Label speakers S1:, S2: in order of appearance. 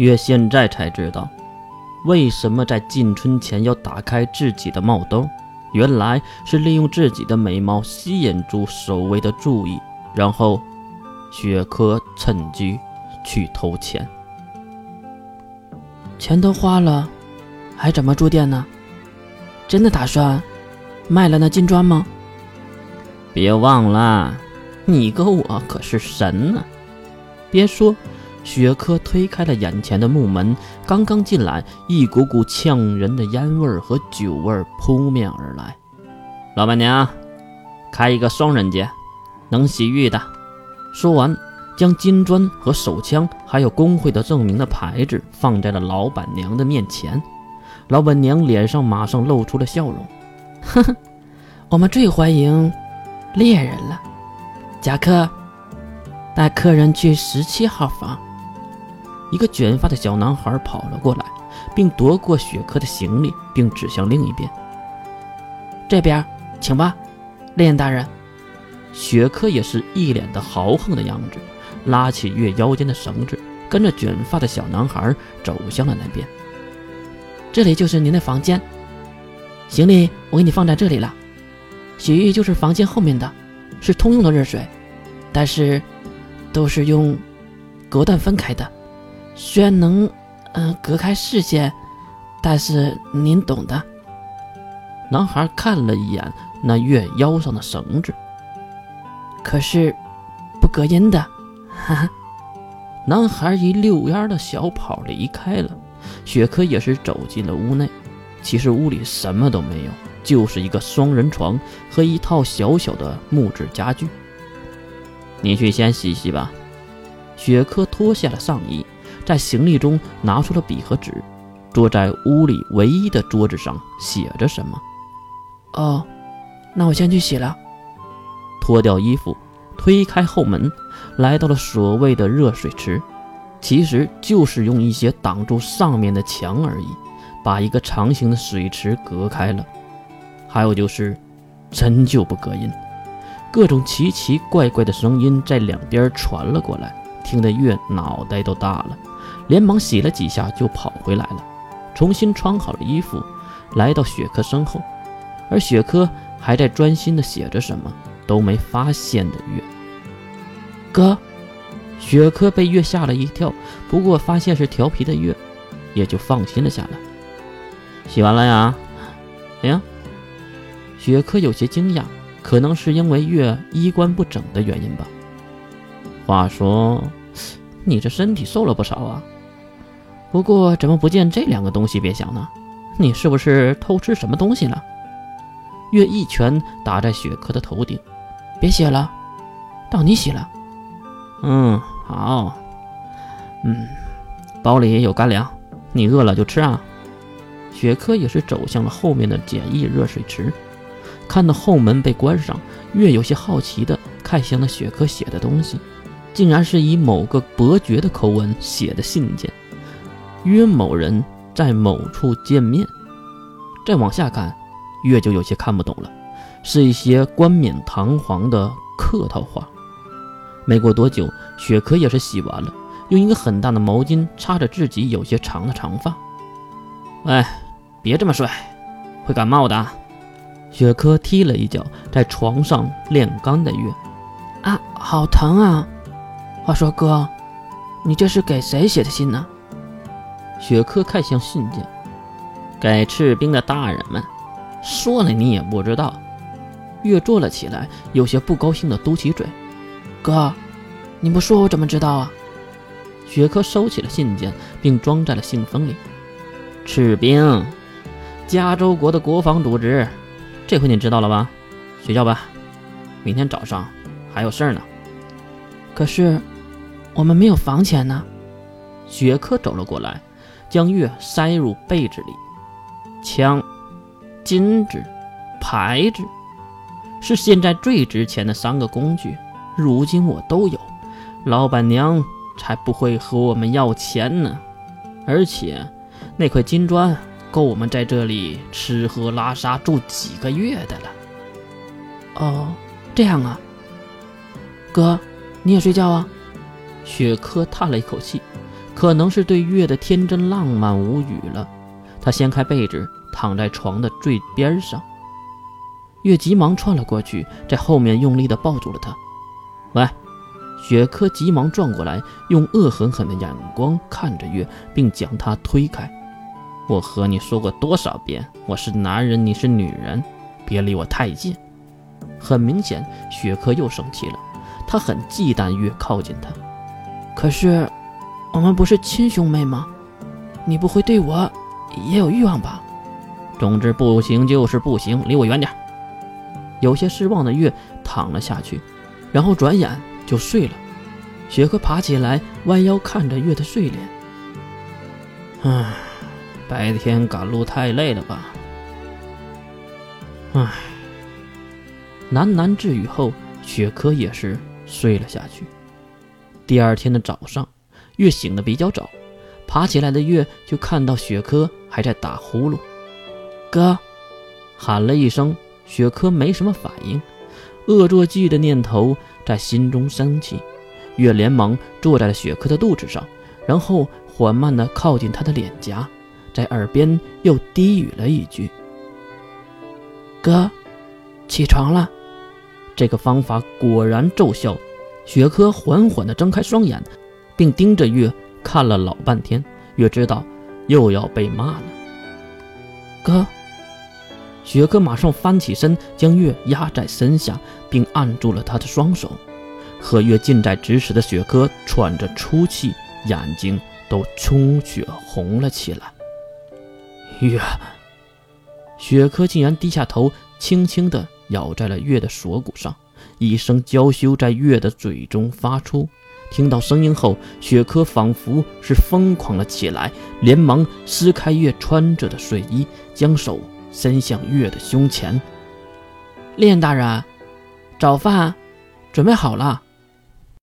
S1: 月现在才知道，为什么在进村前要打开自己的帽兜，原来是利用自己的美貌吸引住守卫的注意，然后雪珂趁机去偷钱。
S2: 钱都花了，还怎么住店呢？真的打算卖了那金砖吗？
S1: 别忘了，你跟我可是神呢。别说。雪珂推开了眼前的木门，刚刚进来，一股股呛人的烟味和酒味扑面而来。老板娘，开一个双人间，能洗浴的。说完，将金砖和手枪，还有工会的证明的牌子放在了老板娘的面前。老板娘脸上马上露出了笑容：“
S2: 呵呵，我们最欢迎猎人了。贾克，带客人去十七号房。”
S1: 一个卷发的小男孩跑了过来，并夺过雪珂的行李，并指向另一边：“
S2: 这边，请吧，烈焰大人。”
S1: 雪珂也是一脸的豪横的样子，拉起月腰间的绳子，跟着卷发的小男孩走向了那边。
S2: 这里就是您的房间，行李我给你放在这里了。洗浴就是房间后面的，是通用的热水，但是都是用隔断分开的。虽然能，嗯，隔开视线，但是您懂的。
S1: 男孩看了一眼那月腰上的绳子，
S2: 可是不隔音的。哈哈。
S1: 男孩一溜烟的小跑离开了。雪珂也是走进了屋内。其实屋里什么都没有，就是一个双人床和一套小小的木质家具。你去先洗洗吧。雪珂脱下了上衣。在行李中拿出了笔和纸，坐在屋里唯一的桌子上写着什么。
S2: 哦，那我先去洗了。
S1: 脱掉衣服，推开后门，来到了所谓的热水池，其实就是用一些挡住上面的墙而已，把一个长形的水池隔开了。还有就是，真就不隔音，各种奇奇怪怪的声音在两边传了过来，听得月脑袋都大了。连忙洗了几下，就跑回来了，重新穿好了衣服，来到雪珂身后，而雪珂还在专心的写着什么，都没发现的月。
S2: 哥，
S1: 雪珂被月吓了一跳，不过发现是调皮的月，也就放心了下来。洗完了呀？哎呀，雪珂有些惊讶，可能是因为月衣冠不整的原因吧。话说，你这身体瘦了不少啊。不过怎么不见这两个东西？别想呢，你是不是偷吃什么东西了？月一拳打在雪珂的头顶，
S2: 别写了，到你写了。
S1: 嗯，好。嗯，包里有干粮，你饿了就吃啊。雪珂也是走向了后面的简易热水池，看到后门被关上，月有些好奇的看向了雪珂写的东西，竟然是以某个伯爵的口吻写的信件。约某人在某处见面。再往下看，月就有些看不懂了，是一些冠冕堂皇的客套话。没过多久，雪珂也是洗完了，用一个很大的毛巾擦着自己有些长的长发。喂，别这么睡，会感冒的。雪珂踢了一脚在床上炼钢的月。
S2: 啊，好疼啊！话说哥，你这是给谁写的信呢？
S1: 雪珂看向信件，给赤兵的大人们说了，你也不知道。月坐了起来，有些不高兴的嘟起嘴：“
S2: 哥，你不说我怎么知道啊？”
S1: 雪珂收起了信件，并装在了信封里。赤兵，加州国的国防组织，这回你知道了吧？睡觉吧，明天早上还有事儿呢。
S2: 可是我们没有房钱呢。
S1: 雪珂走了过来。将月塞入被子里，枪、金子、牌子，是现在最值钱的三个工具。如今我都有，老板娘才不会和我们要钱呢。而且，那块金砖够我们在这里吃喝拉撒住几个月的了。
S2: 哦，这样啊，哥，你也睡觉啊？
S1: 雪珂叹了一口气。可能是对月的天真浪漫无语了。他掀开被子，躺在床的最边上。月急忙窜了过去，在后面用力地抱住了他。喂，雪珂急忙转过来，用恶狠狠的眼光看着月，并将他推开。我和你说过多少遍，我是男人，你是女人，别离我太近。很明显，雪珂又生气了，他很忌惮月靠近他。
S2: 可是，我们不是亲兄妹吗？你不会对我也有欲望吧？
S1: 总之，不行就是不行，离我远点。有些失望的月躺了下去，然后转眼就睡了。雪珂爬起来，弯腰看着月的睡脸。唉，白天赶路太累了吧？唉。喃喃自语后，雪珂也是睡了下去。第二天的早上，月醒得比较早，爬起来的月就看到雪珂还在打呼噜。
S2: 哥，
S1: 喊了一声。雪珂没什么反应，恶作剧的念头在心中升起。月连忙坐在了雪珂的肚子上，然后缓慢地靠近他的脸颊，在耳边又低语了一句：“
S2: 哥，起床了。”
S1: 这个方法果然奏效。雪珂缓缓地睁开双眼，并盯着月看了老半天。月知道又要被骂了，
S2: 哥。
S1: 雪珂马上翻起身，将月压在身下，并按住了他的双手。和月近在咫尺的雪珂喘着粗气，眼睛都充血红了起来。月，雪珂竟然低下头，轻轻地咬在了月的锁骨上，一声娇羞在月的嘴中发出。听到声音后，雪珂仿佛是疯狂了起来，连忙撕开月穿着的睡衣，将手。伸向月的胸前。
S2: 练大人，早饭准备好了。